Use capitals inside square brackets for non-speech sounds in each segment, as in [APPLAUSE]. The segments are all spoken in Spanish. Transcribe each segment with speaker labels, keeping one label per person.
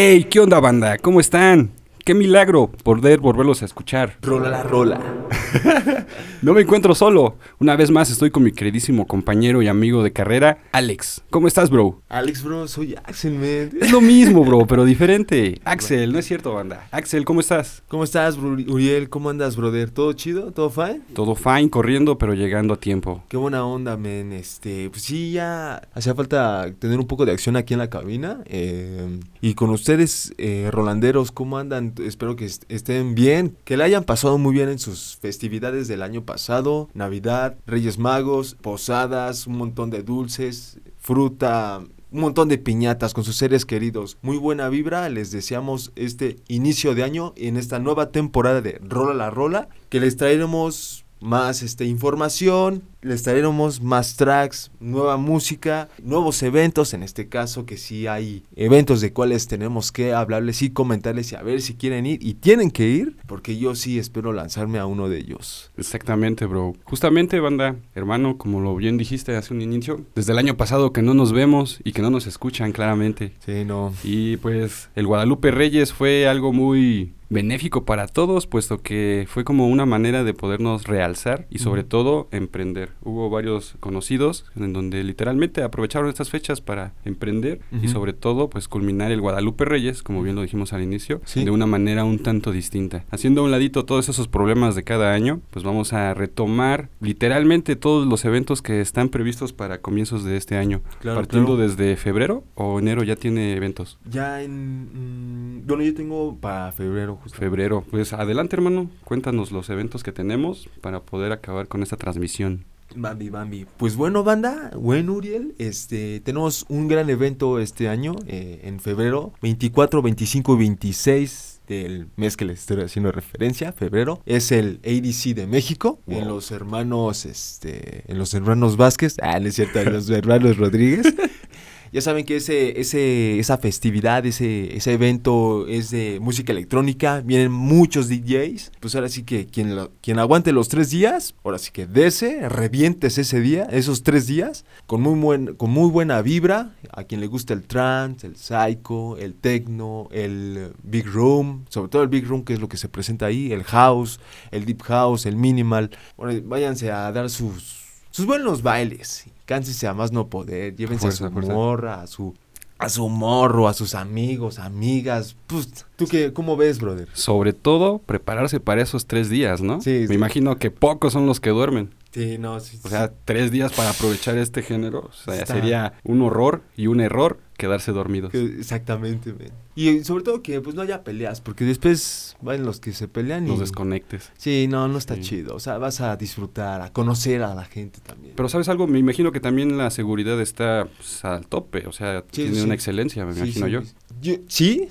Speaker 1: ¡Hey! ¿Qué onda, banda? ¿Cómo están? ¡Qué milagro poder volverlos a escuchar!
Speaker 2: Rola la rola. [LAUGHS]
Speaker 1: No me encuentro solo. Una vez más estoy con mi queridísimo compañero y amigo de carrera, Alex. ¿Cómo estás, bro?
Speaker 2: Alex, bro, soy Axel, man.
Speaker 1: Es lo mismo, bro, pero [LAUGHS] diferente. Axel, no es cierto, banda. Axel, ¿cómo estás?
Speaker 2: ¿Cómo estás, bro- Uriel? ¿Cómo andas, brother? ¿Todo chido? ¿Todo fine?
Speaker 1: Todo fine, corriendo, pero llegando a tiempo.
Speaker 2: Qué buena onda, men. Este, pues sí, ya hacía falta tener un poco de acción aquí en la cabina. eh, y con ustedes, eh, Rolanderos, ¿cómo andan? Espero que est- estén bien, que la hayan pasado muy bien en sus festividades del año pasado, Navidad, Reyes Magos, posadas, un montón de dulces, fruta, un montón de piñatas con sus seres queridos. Muy buena vibra, les deseamos este inicio de año en esta nueva temporada de Rola la Rola, que les traeremos más este, información, les traeremos más tracks, nueva música, nuevos eventos, en este caso que sí hay eventos de cuales tenemos que hablarles y comentarles y a ver si quieren ir y tienen que ir, porque yo sí espero lanzarme a uno de ellos.
Speaker 1: Exactamente, bro. Justamente, banda, hermano, como lo bien dijiste hace un inicio, desde el año pasado que no nos vemos y que no nos escuchan claramente.
Speaker 2: Sí, no.
Speaker 1: Y pues el Guadalupe Reyes fue algo muy benéfico para todos, puesto que fue como una manera de podernos realzar y sobre todo emprender. Hubo varios conocidos en donde literalmente aprovecharon estas fechas para emprender y sobre todo pues culminar el Guadalupe Reyes, como bien lo dijimos al inicio,
Speaker 2: Sí.
Speaker 1: de una manera un tanto distinta. Haciendo a un ladito todos esos problemas de cada año, pues vamos a retomar literalmente todos los eventos que están previstos para comienzos de este año.
Speaker 2: Claro,
Speaker 1: Partiendo
Speaker 2: claro.
Speaker 1: desde febrero o enero ya tiene eventos.
Speaker 2: Ya en... mm, bueno, yo tengo para febrero justo.
Speaker 1: Febrero. Pues adelante, hermano. Cuéntanos los eventos que tenemos para poder acabar con esta transmisión.
Speaker 2: Bambi, Bambi. Pues bueno, banda, bueno, Uriel, este, tenemos un gran evento este año, eh, en febrero, 24, 25 y 26 del mes que les estoy haciendo referencia, febrero, es el ADC de México,
Speaker 1: Wow.
Speaker 2: en los hermanos, este, en los hermanos Vázquez, ah, no es cierto, en los hermanos Rodríguez. [LAUGHS] Ya saben que ese, ese, esa festividad, ese, ese evento es de música electrónica, vienen muchos DJs, pues ahora sí que quien, lo- quien aguante los tres días, ahora sí que dese, revientes ese día, esos tres días, con muy, buen, con muy buena vibra, a quien le gusta el trance, el psycho, el techno, el big room, sobre todo el big room que es lo que se presenta ahí, el house, el deep house, el minimal, bueno, váyanse a dar sus, sus buenos bailes, cánsense a más no poder, llévense
Speaker 1: Fuerza,
Speaker 2: a su
Speaker 1: fuerza.
Speaker 2: morra, a su, a su morro, a sus amigos, amigas, pues, ¿tú qué, cómo ves, brother?
Speaker 1: Sobre todo, prepararse para esos tres días, ¿no?
Speaker 2: Sí,
Speaker 1: Me
Speaker 2: sí.
Speaker 1: imagino que pocos son los que duermen.
Speaker 2: Sí, no, sí,
Speaker 1: O sea, tres días para aprovechar este género. O sea,
Speaker 2: Está-
Speaker 1: sería un horror y un error quedarse dormidos.
Speaker 2: Que- Exactamente, men. Y sobre todo que pues no haya peleas, porque después van los que se pelean y...
Speaker 1: Los desconectes.
Speaker 2: Sí, no, no está
Speaker 1: Sí.
Speaker 2: chido. O sea, vas a disfrutar, a conocer a la gente también.
Speaker 1: Pero ¿sabes algo? Me imagino que también la seguridad está pues, al tope. O sea,
Speaker 2: Sí,
Speaker 1: tiene
Speaker 2: sí.
Speaker 1: una excelencia, me imagino yo.
Speaker 2: yo- Sí,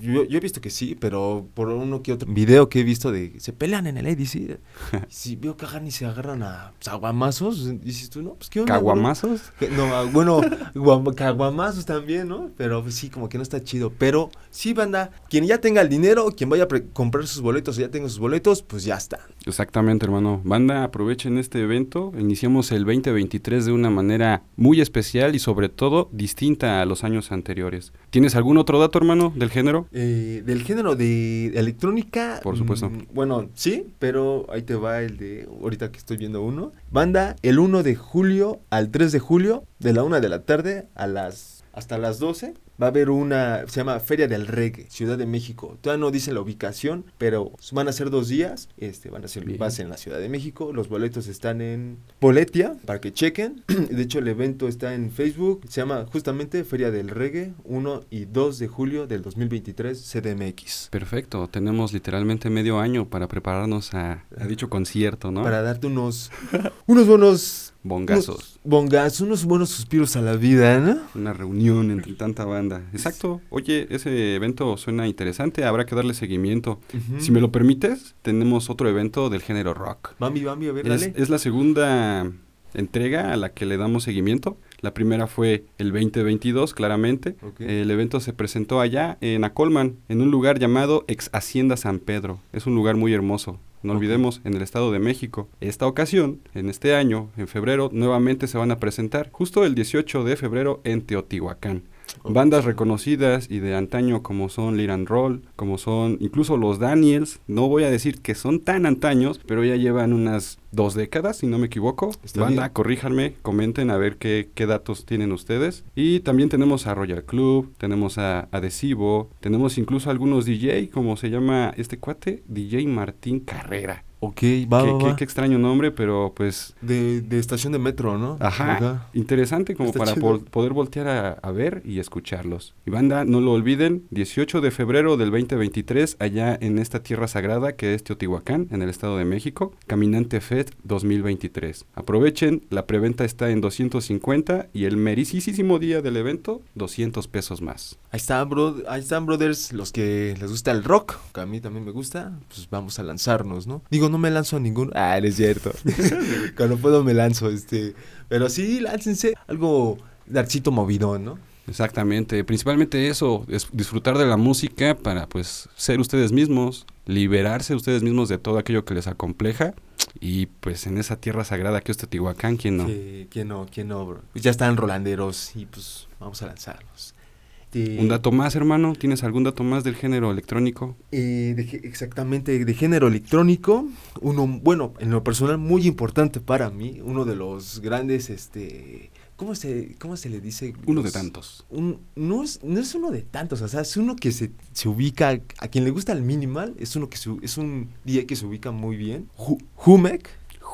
Speaker 2: yo, yo he visto que sí, pero por uno que otro video que he visto de se pelean en el ADC. [LAUGHS] si veo que agarran y se agarran a pues, aguamazos, dices tú, no, pues qué onda.
Speaker 1: ¿Caguamazos?
Speaker 2: No, ah, bueno, guam- caguamazos también, ¿no? Pero pues, sí, como que no está chido. Pero sí, banda, quien ya tenga el dinero, quien vaya a comprar sus boletos o ya tenga sus boletos, pues ya está.
Speaker 1: Exactamente, hermano. Banda, aprovechen este evento. Iniciamos el 2023 de una manera muy especial y sobre todo distinta a los años anteriores. ¿Tienes algún otro dato, hermano, del género?
Speaker 2: Eh, del género de electrónica.
Speaker 1: Por supuesto.
Speaker 2: mm, bueno, sí, pero ahí te va el de. Ahorita que estoy viendo uno. Banda, el 1 de julio al 3 de julio, de la 1 de la tarde a las. Hasta las 12. Va a haber una, se llama Feria del Reggae, Ciudad de México. Todavía no dice la ubicación, pero van a ser dos días. Este, van a ser
Speaker 1: Bien.
Speaker 2: base en la Ciudad de México. Los boletos están en Boletia, para que chequen. [CLEARS THROAT] De hecho, el evento está en Facebook. Se llama justamente Feria del Reggae, 1 y 2 de julio del 2023, CDMX.
Speaker 1: Perfecto. Tenemos literalmente medio año para prepararnos a, a dicho concierto, ¿no?
Speaker 2: Para darte unos, [LAUGHS] unos buenos...
Speaker 1: Bongazos.
Speaker 2: unos bongazos, unos buenos suspiros a la vida, ¿no?
Speaker 1: Una reunión entre tanta banda. Exacto. Oye, ese evento suena interesante. Habrá que darle seguimiento. Si me lo permites, tenemos otro evento del género rock.
Speaker 2: Bambi, Bambi, a ver,
Speaker 1: Es,
Speaker 2: dale.
Speaker 1: es la segunda entrega a la que le damos seguimiento. La primera fue el 2022, claramente. El evento se presentó allá en Acolman, en un lugar llamado Ex Hacienda San Pedro. Es un lugar muy hermoso. No olvidemos, en el Estado de México. Esta ocasión, en este año, en febrero, nuevamente se van a presentar, justo el 18 de febrero, en Teotihuacán. Bandas reconocidas y de antaño como son Liran Roll, como son incluso los Daniels. No voy a decir que son tan antaños, pero ya llevan unas dos décadas, si no me equivoco. Banda, corríjanme, comenten a ver qué, qué, datos tienen ustedes. Y también tenemos a Royal Club, tenemos a Adhesivo, tenemos incluso algunos DJ, como se llama este cuate, DJ Martín Carrera.
Speaker 2: Ok, va,
Speaker 1: qué,
Speaker 2: va, va.
Speaker 1: qué extraño nombre, pero pues...
Speaker 2: De, de, estación de metro, ¿no?
Speaker 1: Ajá, Ajá. interesante como Está para po poder voltear a, a, ver y escucharlos. Y banda, no lo olviden, 18 de febrero del 2023, allá en esta tierra sagrada que es Teotihuacán, en el Estado de México, Caminante FED 2023. Aprovechen, la preventa está en 250 y el mericísimo día del evento, 200 pesos más.
Speaker 2: Ahí están, bro, ahí están, brothers, los que les gusta el rock, que a mí también me gusta, pues vamos a lanzarnos, ¿no? Digo, no me lanzo a ningún. Ah, no es cierto. [LAUGHS] Cuando puedo me lanzo, este. Pero sí, láncense. Algo darcito movidón, ¿no?
Speaker 1: Exactamente, principalmente eso, es disfrutar de la música para pues ser ustedes mismos, liberarse ustedes mismos de todo aquello que les acompleja y pues en esa tierra sagrada que es Teotihuacán, ¿quién no?
Speaker 2: Sí, ¿Quién no? ¿Quién no, bro? Pues ya están rolanderos y pues vamos a lanzarlos.
Speaker 1: De... ¿Un dato más, hermano? ¿Tienes algún dato más del género electrónico?
Speaker 2: Eh, de, exactamente, de género electrónico. Uno, bueno, en lo personal, muy importante para mí. Uno de los grandes, este. ¿Cómo se, cómo se le dice?
Speaker 1: Uno de tantos.
Speaker 2: Un, no, es, no es uno de tantos, o sea, es uno que se, se ubica. A quien le gusta el minimal, es uno que se, es un día que se ubica muy bien. Humek.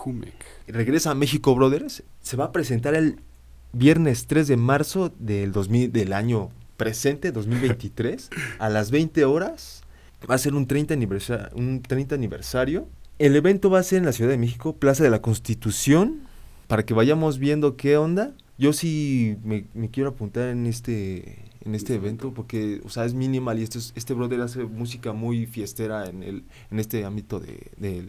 Speaker 1: Humek.
Speaker 2: Regresa a México, brothers. Se va a presentar el viernes 3 de marzo del, 2000, del año presente, 2023, a las 20 horas. Va a ser un 30, aniversario, un 30 aniversario. El evento va a ser en la Ciudad de México, Plaza de la Constitución, para que vayamos viendo qué onda. Yo sí me, me quiero apuntar en este en este evento porque, o sea, es minimal y este, este brother hace música muy fiestera en, el, en este ámbito de, de,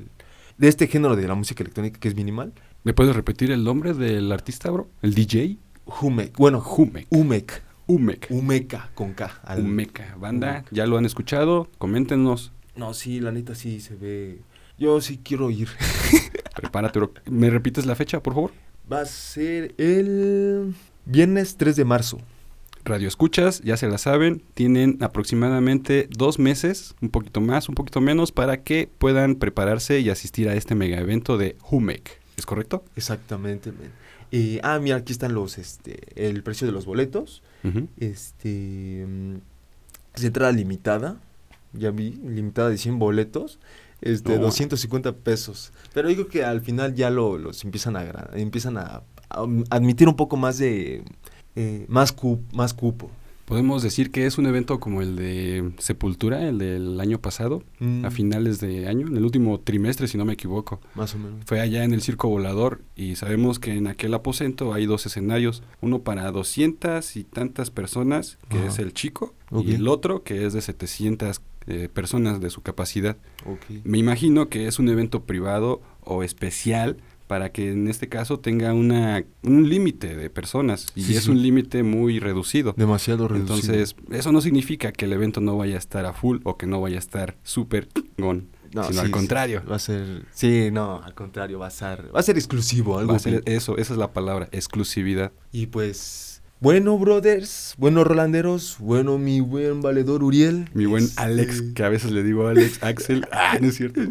Speaker 2: de este género de la música electrónica que es minimal.
Speaker 1: ¿Me puedes repetir el nombre del artista, bro? ¿El DJ?
Speaker 2: Humek. Bueno,
Speaker 1: Humek.
Speaker 2: Humek.
Speaker 1: Humek.
Speaker 2: Humeca, con K.
Speaker 1: Al... Humeca. Banda, ¿ya lo han escuchado? Coméntenos.
Speaker 2: No, sí, la neta sí se ve... Yo sí quiero ir. [LAUGHS]
Speaker 1: Prepárate. ¿Me repites la fecha, por favor?
Speaker 2: Va a ser el viernes 3 de marzo.
Speaker 1: Radio Escuchas, ya se la saben, tienen aproximadamente dos meses, un poquito más, un poquito menos, para que puedan prepararse y asistir a este mega evento de Humek. ¿Es correcto?
Speaker 2: Exactamente. Eh, ah, mira, aquí están los, este, el precio de los boletos. Uh -huh. Este, es entrada limitada, ya vi, limitada de 100 boletos. Este, no. 250 pesos. Pero digo que al final ya lo, los empiezan a, empiezan a, a admitir un poco más de, eh, más, cu más cupo.
Speaker 1: Podemos decir que es un evento como el de Sepultura, el del año pasado, mm. a finales de año, en el último trimestre, si no me equivoco.
Speaker 2: Más o menos.
Speaker 1: Fue allá en el Circo Volador y sabemos que en aquel aposento hay dos escenarios, uno para 200 y tantas personas, que Ajá. es el chico, okay. y el otro que es de 700 eh, personas de su capacidad.
Speaker 2: Okay.
Speaker 1: Me imagino que es un evento privado o especial para que en este caso tenga una, un límite de personas y sí, es sí. un límite muy reducido.
Speaker 2: Demasiado reducido.
Speaker 1: Entonces, eso no significa que el evento no vaya a estar a full o que no vaya a estar súper gone. No, sino sí, al contrario.
Speaker 2: Va a ser, sí, no, al contrario, va a ser, va a ser exclusivo, algo
Speaker 1: va a ser eso, esa es la palabra, exclusividad.
Speaker 2: Y pues bueno, brothers, buenos rolanderos, bueno, mi buen valedor Uriel.
Speaker 1: Mi buen este... Alex, que a veces le digo Alex, Axel. [LAUGHS] Ah, no es cierto.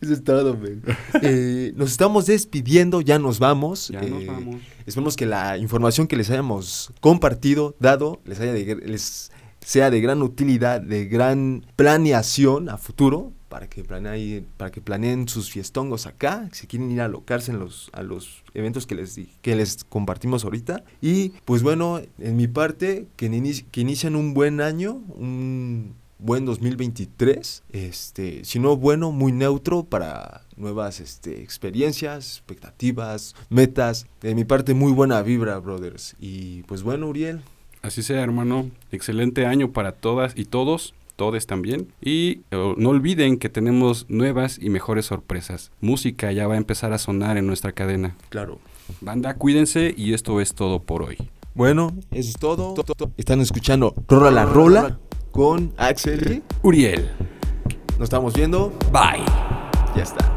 Speaker 2: Eso es todo, man. eh, nos estamos despidiendo, ya nos vamos.
Speaker 1: Ya eh, nos vamos.
Speaker 2: Esperemos que la información que les hayamos compartido, dado, les, haya de, les sea de gran utilidad, de gran planeación a futuro para que planeen, sus fiestongos acá, si quieren ir a alocarse en los, a los eventos que les, compartimos ahorita. Y pues bueno, en mi parte, que inician un buen año, un buen 2023, este, si no bueno, muy neutro para nuevas este, experiencias, expectativas, metas. De mi parte, muy buena vibra, brothers. Y pues bueno, Uriel.
Speaker 1: Así sea, hermano. Excelente año para todas y todos todos también. Y uh, no olviden que tenemos nuevas y mejores sorpresas. Música ya va a empezar a sonar en nuestra cadena.
Speaker 2: Claro.
Speaker 1: Banda, cuídense y esto es todo por hoy.
Speaker 2: Bueno, eso es todo. Están escuchando Rola la Rola con Axel
Speaker 1: Uriel.
Speaker 2: Nos estamos viendo.
Speaker 1: Bye.
Speaker 2: Ya está.